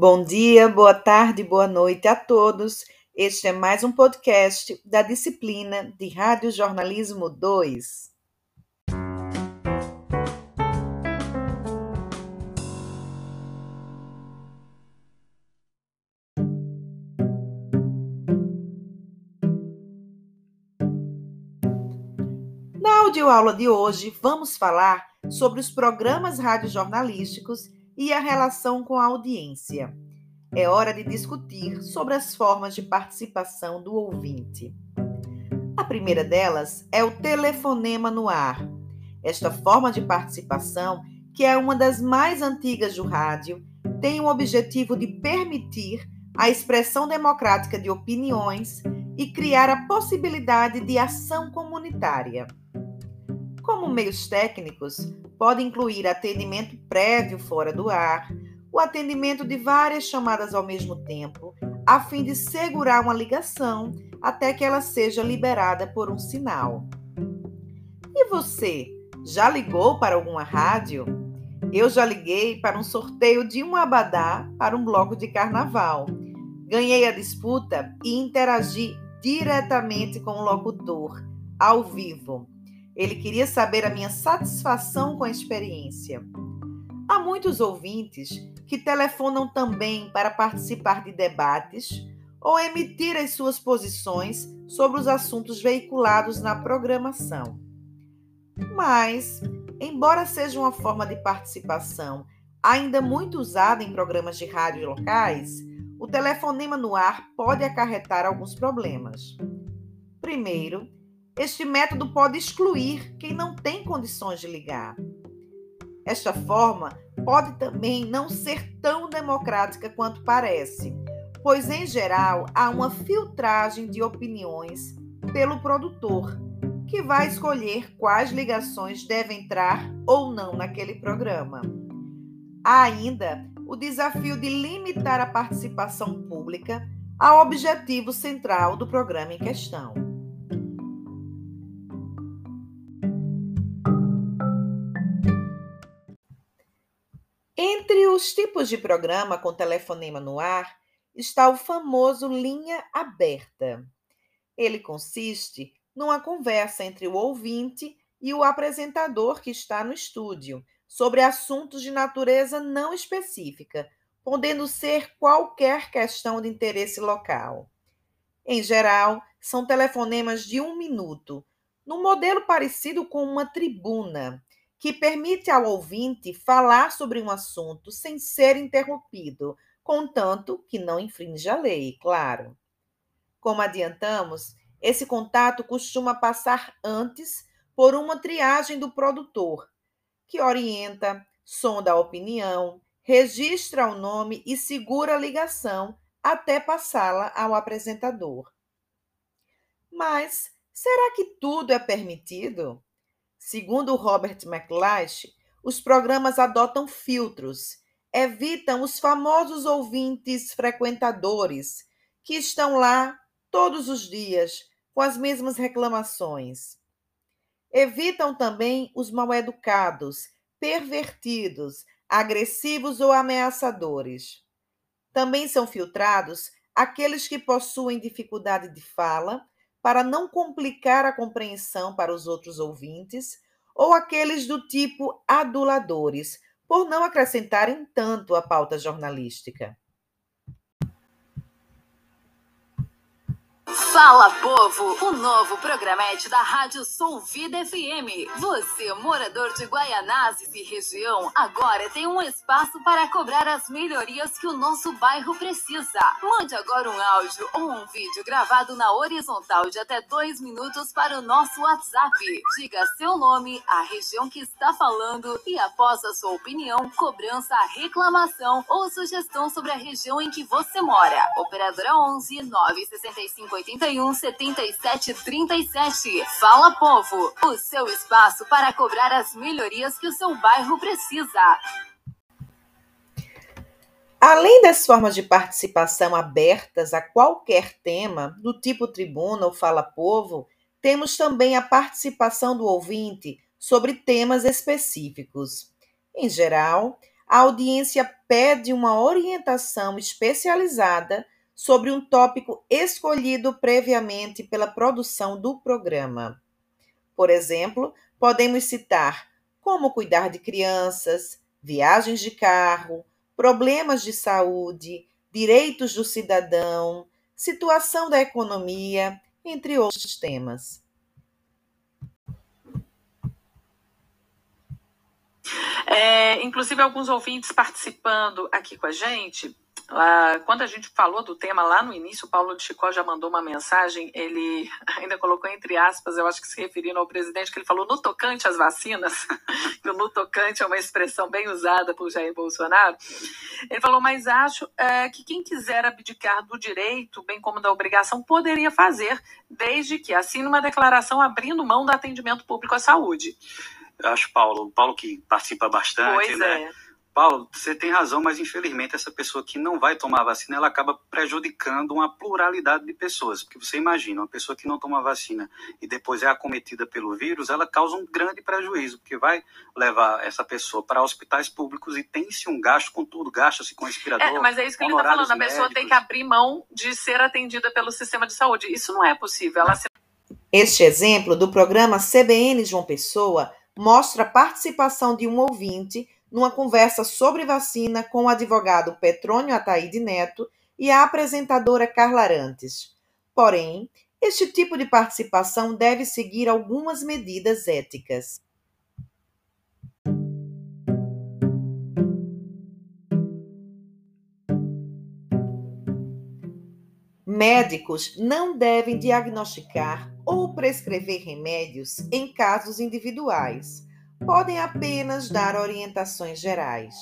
Bom dia, boa tarde, boa noite a todos. Este é mais um podcast da disciplina de Rádio Jornalismo 2. Na audioaula de hoje, vamos falar sobre os programas radiojornalísticos e a relação com a audiência. É hora de discutir sobre as formas de participação do ouvinte. A primeira delas é o telefonema no ar. Esta forma de participação, que é uma das mais antigas do rádio, tem o objetivo de permitir a expressão democrática de opiniões e criar a possibilidade de ação comunitária. Como meios técnicos, pode incluir atendimento prévio fora do ar, o atendimento de várias chamadas ao mesmo tempo, a fim de segurar uma ligação até que ela seja liberada por um sinal. E você, já ligou para alguma rádio? Eu já liguei para um sorteio de um abadá para um bloco de carnaval. Ganhei a disputa e interagi diretamente com o locutor, ao vivo. Ele queria saber a minha satisfação com a experiência. Há muitos ouvintes que telefonam também para participar de debates ou emitir as suas posições sobre os assuntos veiculados na programação. Mas, embora seja uma forma de participação ainda muito usada em programas de rádio locais, o telefonema no ar pode acarretar alguns problemas. Primeiro, este método pode excluir quem não tem condições de ligar. Esta forma pode também não ser tão democrática quanto parece, pois, em geral, há uma filtragem de opiniões pelo produtor, que vai escolher quais ligações devem entrar ou não naquele programa. Há ainda o desafio de limitar a participação pública ao objetivo central do programa em questão. Os tipos de programa com telefonema no ar está o famoso linha aberta. Ele consiste numa conversa entre o ouvinte e o apresentador que está no estúdio sobre assuntos de natureza não específica, podendo ser qualquer questão de interesse local. Em geral, são telefonemas de um minuto, num modelo parecido com uma tribuna, que permite ao ouvinte falar sobre um assunto sem ser interrompido, contanto que não infrinja a lei, claro. Como adiantamos, esse contato costuma passar antes por uma triagem do produtor, que orienta, sonda a opinião, registra o nome e segura a ligação até passá-la ao apresentador. Mas será que tudo é permitido? Segundo Robert McLeish, os programas adotam filtros, evitam os famosos ouvintes frequentadores que estão lá todos os dias com as mesmas reclamações. Evitam também os mal-educados, pervertidos, agressivos ou ameaçadores. Também são filtrados aqueles que possuem dificuldade de fala para não complicar a compreensão para os outros ouvintes, ou aqueles do tipo aduladores, por não acrescentarem tanto à pauta jornalística. Fala Povo, o novo programete da Rádio Sul Vida FM. Você, morador de Guaianazes e região, agora tem um espaço para cobrar as melhorias que o nosso bairro precisa. Mande agora um áudio ou um vídeo gravado na horizontal de até dois minutos para o nosso WhatsApp. Diga seu nome, a região que está falando e após a sua opinião, cobrança, reclamação ou sugestão sobre a região em que você mora. Operadora 11 965 80 81 77 37. Fala Povo, o seu espaço para cobrar as melhorias que o seu bairro precisa. Além das formas de participação abertas a qualquer tema, do tipo tribuna ou fala povo, temos também a participação do ouvinte sobre temas específicos. Em geral, a audiência pede uma orientação especializada sobre um tópico escolhido previamente pela produção do programa. Por exemplo, podemos citar como cuidar de crianças, viagens de carro, problemas de saúde, direitos do cidadão, situação da economia, entre outros temas. É, inclusive, alguns ouvintes participando aqui com a gente. Uh, quando a gente falou do tema lá no início, o Paulo de Chicó já mandou uma mensagem, ele ainda colocou entre aspas, eu acho que se referindo ao presidente, que ele falou no tocante às vacinas, que o no tocante é uma expressão bem usada por Jair Bolsonaro. Ele falou, mas acho é, que quem quiser abdicar do direito, bem como da obrigação, poderia fazer, desde que assine uma declaração abrindo mão do atendimento público à saúde. Eu acho, Paulo, Paulo que participa bastante, pois né? É. Paulo, você tem razão, mas infelizmente essa pessoa que não vai tomar a vacina, ela acaba prejudicando uma pluralidade de pessoas. Porque você imagina, uma pessoa que não toma vacina e depois é acometida pelo vírus, ela causa um grande prejuízo, porque vai levar essa pessoa para hospitais públicos e tem-se um gasto com tudo, gasta-se com respirador. É, mas é isso que ele está falando, a pessoa médicos. tem que abrir mão de ser atendida pelo sistema de saúde. Isso não é possível. Ela se... Este exemplo do programa CBN João Pessoa mostra a participação de um ouvinte numa conversa sobre vacina com o advogado Petrônio Ataíde Neto e a apresentadora Carla Arantes. Porém, este tipo de participação deve seguir algumas medidas éticas. Médicos não devem diagnosticar ou prescrever remédios em casos individuais. Podem apenas dar orientações gerais.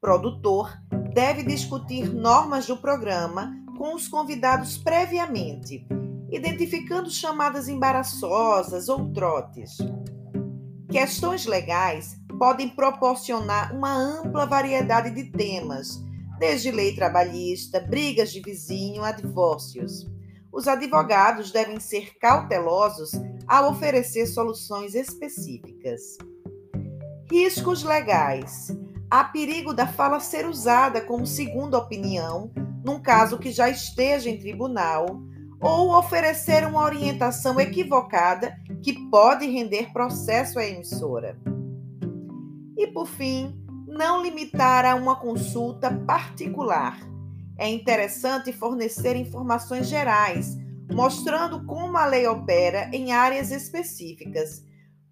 Produtor deve discutir normas do programa com os convidados previamente, identificando chamadas embaraçosas ou trotes. Questões legais podem proporcionar uma ampla variedade de temas, desde lei trabalhista, brigas de vizinho a divórcios os advogados devem ser cautelosos ao oferecer soluções específicas. Riscos legais. Há perigo da fala ser usada como segunda opinião, num caso que já esteja em tribunal, ou oferecer uma orientação equivocada que pode render processo à emissora. E, por fim, não limitar a uma consulta particular é interessante fornecer informações gerais, mostrando como a lei opera em áreas específicas,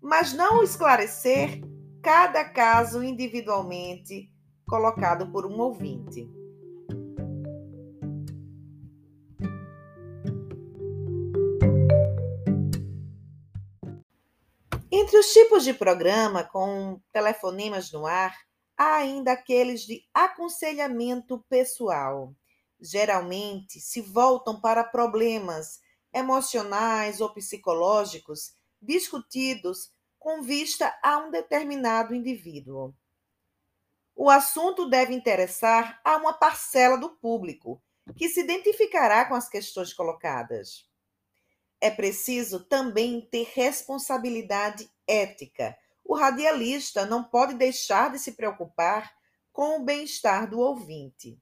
mas não esclarecer cada caso individualmente colocado por um ouvinte. Entre os tipos de programa com telefonemas no ar, há ainda aqueles de aconselhamento pessoal. Geralmente se voltam para problemas emocionais ou psicológicos discutidos com vista a um determinado indivíduo. O assunto deve interessar a uma parcela do público, que se identificará com as questões colocadas. É preciso também ter responsabilidade ética o radialista não pode deixar de se preocupar com o bem-estar do ouvinte.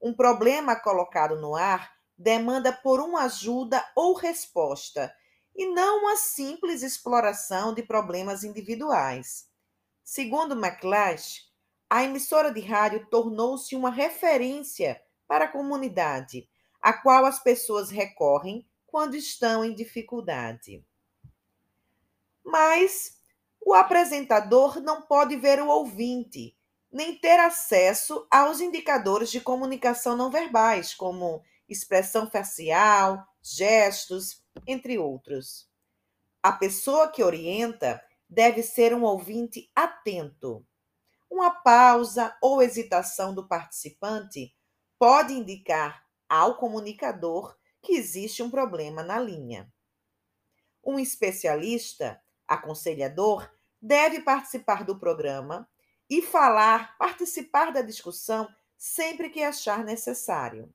Um problema colocado no ar demanda por uma ajuda ou resposta, e não uma simples exploração de problemas individuais. Segundo McLeish, a emissora de rádio tornou-se uma referência para a comunidade, a qual as pessoas recorrem quando estão em dificuldade. Mas o apresentador não pode ver o ouvinte, nem ter acesso aos indicadores de comunicação não verbais, como expressão facial, gestos, entre outros. A pessoa que orienta deve ser um ouvinte atento. Uma pausa ou hesitação do participante pode indicar ao comunicador que existe um problema na linha. Um especialista, aconselhador, deve participar do programa e falar, participar da discussão sempre que achar necessário.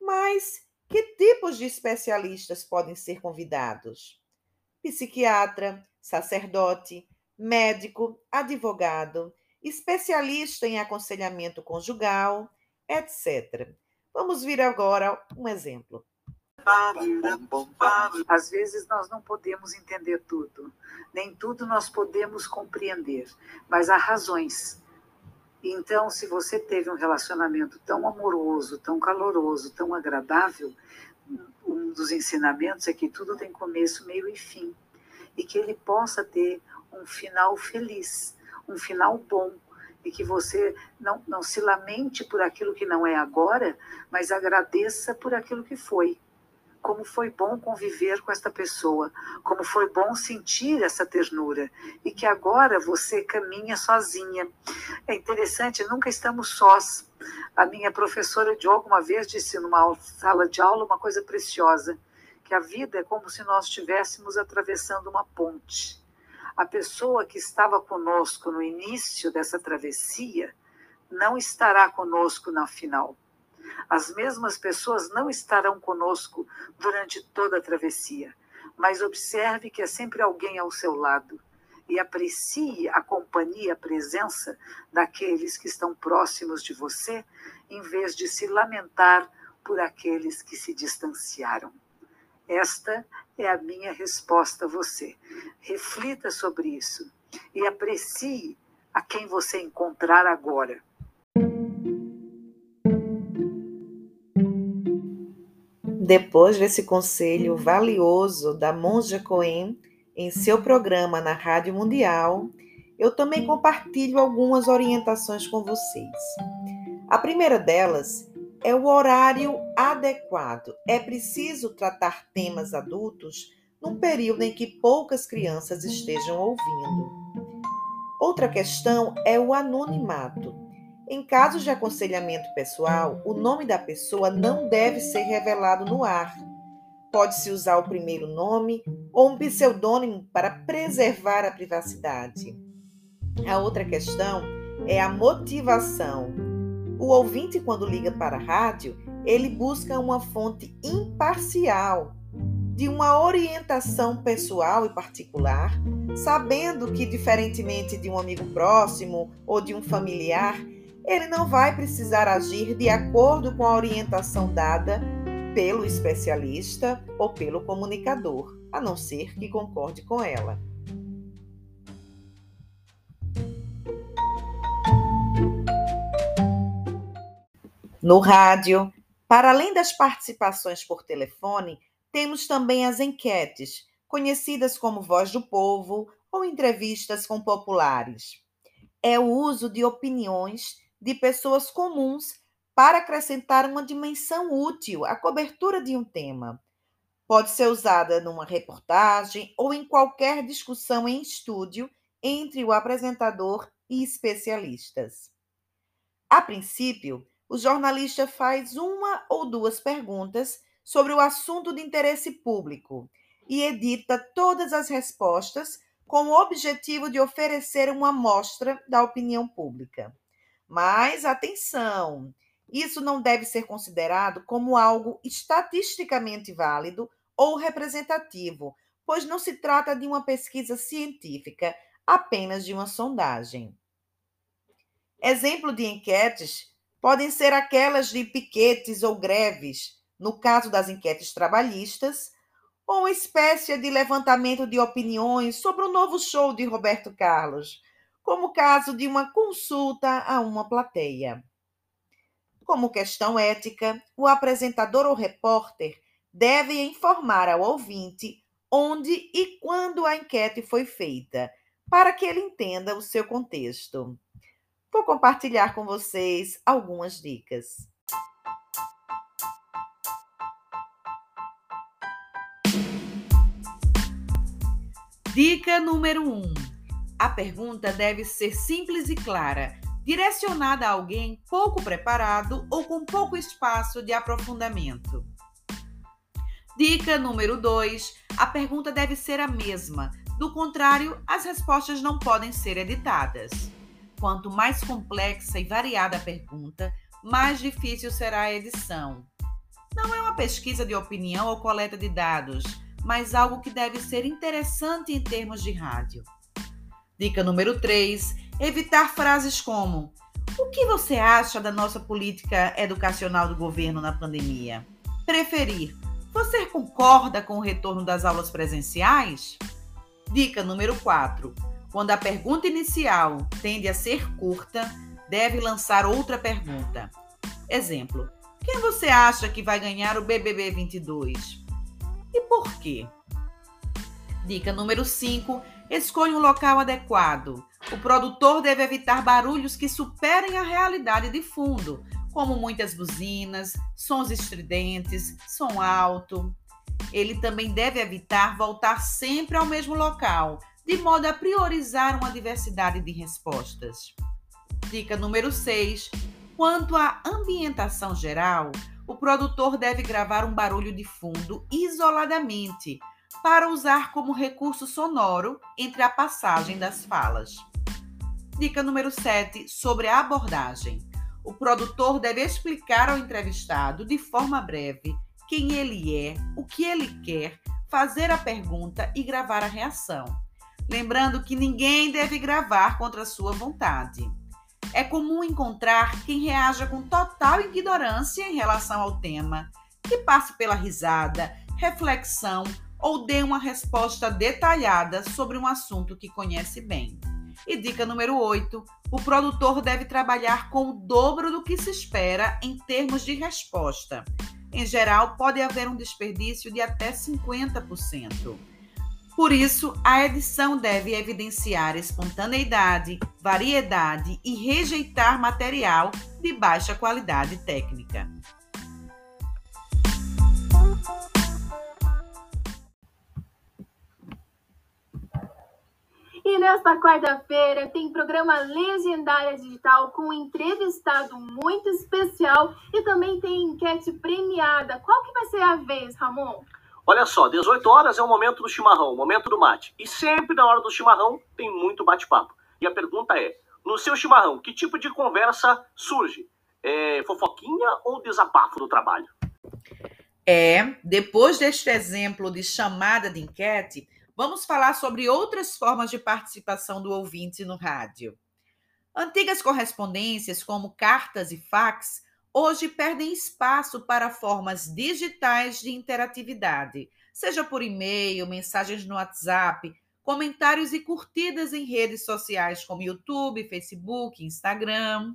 Mas que tipos de especialistas podem ser convidados? Psiquiatra, sacerdote, médico, advogado, especialista em aconselhamento conjugal, etc. Vamos ver agora um exemplo. Às vezes nós não podemos entender tudo, nem tudo nós podemos compreender, mas há razões. Então, se você teve um relacionamento tão amoroso, tão caloroso, tão agradável, um dos ensinamentos é que tudo tem começo, meio e fim, e que ele possa ter um final feliz, um final bom, e que você não, não se lamente por aquilo que não é agora, mas agradeça por aquilo que foi como foi bom conviver com esta pessoa, como foi bom sentir essa ternura e que agora você caminha sozinha. É interessante, nunca estamos sós. A minha professora de alguma vez disse numa sala de aula uma coisa preciosa, que a vida é como se nós estivéssemos atravessando uma ponte. A pessoa que estava conosco no início dessa travessia não estará conosco na final as mesmas pessoas não estarão conosco durante toda a travessia, mas observe que é sempre alguém ao seu lado e aprecie a companhia, a presença daqueles que estão próximos de você, em vez de se lamentar por aqueles que se distanciaram. Esta é a minha resposta a você. Reflita sobre isso e aprecie a quem você encontrar agora. Depois desse conselho valioso da Monja Cohen em seu programa na Rádio Mundial, eu também compartilho algumas orientações com vocês. A primeira delas é o horário adequado. É preciso tratar temas adultos num período em que poucas crianças estejam ouvindo. Outra questão é o anonimato. Em casos de aconselhamento pessoal, o nome da pessoa não deve ser revelado no ar. Pode-se usar o primeiro nome ou um pseudônimo para preservar a privacidade. A outra questão é a motivação. O ouvinte, quando liga para a rádio, ele busca uma fonte imparcial de uma orientação pessoal e particular, sabendo que, diferentemente de um amigo próximo ou de um familiar, ele não vai precisar agir de acordo com a orientação dada pelo especialista ou pelo comunicador, a não ser que concorde com ela. No rádio, para além das participações por telefone, temos também as enquetes, conhecidas como Voz do Povo ou entrevistas com populares. É o uso de opiniões de pessoas comuns para acrescentar uma dimensão útil à cobertura de um tema. Pode ser usada numa reportagem ou em qualquer discussão em estúdio entre o apresentador e especialistas. A princípio, o jornalista faz uma ou duas perguntas sobre o assunto de interesse público e edita todas as respostas com o objetivo de oferecer uma amostra da opinião pública. Mas atenção, isso não deve ser considerado como algo estatisticamente válido ou representativo, pois não se trata de uma pesquisa científica, apenas de uma sondagem. Exemplo de enquetes podem ser aquelas de piquetes ou greves, no caso das enquetes trabalhistas, ou uma espécie de levantamento de opiniões sobre o novo show de Roberto Carlos, como o caso de uma consulta a uma plateia. Como questão ética, o apresentador ou repórter deve informar ao ouvinte onde e quando a enquete foi feita, para que ele entenda o seu contexto. Vou compartilhar com vocês algumas dicas. Dica número 1. Um, a pergunta deve ser simples e clara, direcionada a alguém pouco preparado ou com pouco espaço de aprofundamento. Dica número 2: a pergunta deve ser a mesma, do contrário, as respostas não podem ser editadas. Quanto mais complexa e variada a pergunta, mais difícil será a edição. Não é uma pesquisa de opinião ou coleta de dados, mas algo que deve ser interessante em termos de rádio. Dica número 3: evitar frases como: O que você acha da nossa política educacional do governo na pandemia? Preferir: Você concorda com o retorno das aulas presenciais? Dica número 4: Quando a pergunta inicial tende a ser curta, deve lançar outra pergunta. Exemplo: Quem você acha que vai ganhar o BBB 22? E por quê? Dica número 5: Escolha um local adequado. O produtor deve evitar barulhos que superem a realidade de fundo, como muitas buzinas, sons estridentes, som alto. Ele também deve evitar voltar sempre ao mesmo local, de modo a priorizar uma diversidade de respostas. Dica número 6. Quanto à ambientação geral, o produtor deve gravar um barulho de fundo isoladamente para usar como recurso sonoro entre a passagem das falas. Dica número 7 sobre a abordagem. O produtor deve explicar ao entrevistado de forma breve quem ele é, o que ele quer, fazer a pergunta e gravar a reação. Lembrando que ninguém deve gravar contra sua vontade. É comum encontrar quem reaja com total ignorância em relação ao tema, que passe pela risada, reflexão ou dê uma resposta detalhada sobre um assunto que conhece bem. E dica número 8: o produtor deve trabalhar com o dobro do que se espera em termos de resposta. Em geral, pode haver um desperdício de até 50%. Por isso, a edição deve evidenciar espontaneidade, variedade e rejeitar material de baixa qualidade técnica. E nesta quarta-feira tem programa Legendária Digital com um entrevistado muito especial e também tem enquete premiada. Qual que vai ser a vez, Ramon? Olha só, 18 horas é o momento do chimarrão, o momento do mate. E sempre na hora do chimarrão tem muito bate-papo. E a pergunta é: no seu chimarrão, que tipo de conversa surge? É fofoquinha ou desabafo do trabalho? É, depois deste exemplo de chamada de enquete, vamos falar sobre outras formas de participação do ouvinte no rádio. Antigas correspondências, como cartas e fax, hoje perdem espaço para formas digitais de interatividade, seja por e-mail, mensagens no WhatsApp, comentários e curtidas em redes sociais como YouTube, Facebook, Instagram.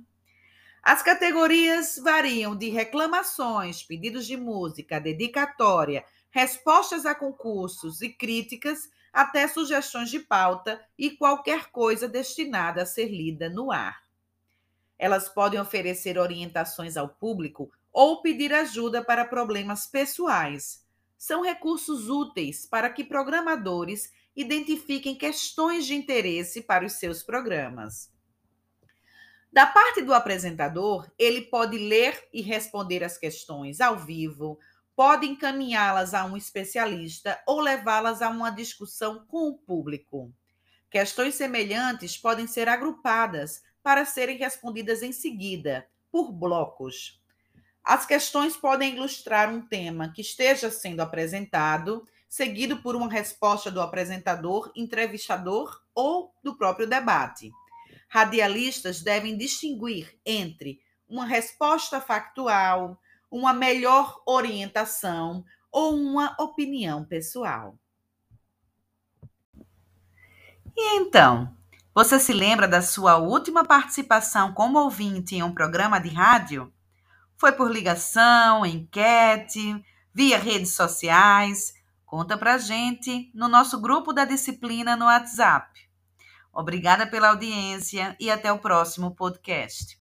As categorias variam de reclamações, pedidos de música, dedicatória, respostas a concursos e críticas até sugestões de pauta e qualquer coisa destinada a ser lida no ar. Elas podem oferecer orientações ao público ou pedir ajuda para problemas pessoais. São recursos úteis para que programadores identifiquem questões de interesse para os seus programas. Da parte do apresentador, ele pode ler e responder as questões ao vivo, pode encaminhá-las a um especialista ou levá-las a uma discussão com o público. Questões semelhantes podem ser agrupadas para serem respondidas em seguida, por blocos. As questões podem ilustrar um tema que esteja sendo apresentado, seguido por uma resposta do apresentador, entrevistador ou do próprio debate. Radialistas devem distinguir entre uma resposta factual, uma melhor orientação ou uma opinião pessoal. E então, você se lembra da sua última participação como ouvinte em um programa de rádio? Foi por ligação, enquete, via redes sociais? Conta pra gente no nosso grupo da disciplina no WhatsApp. Obrigada pela audiência e até o próximo podcast.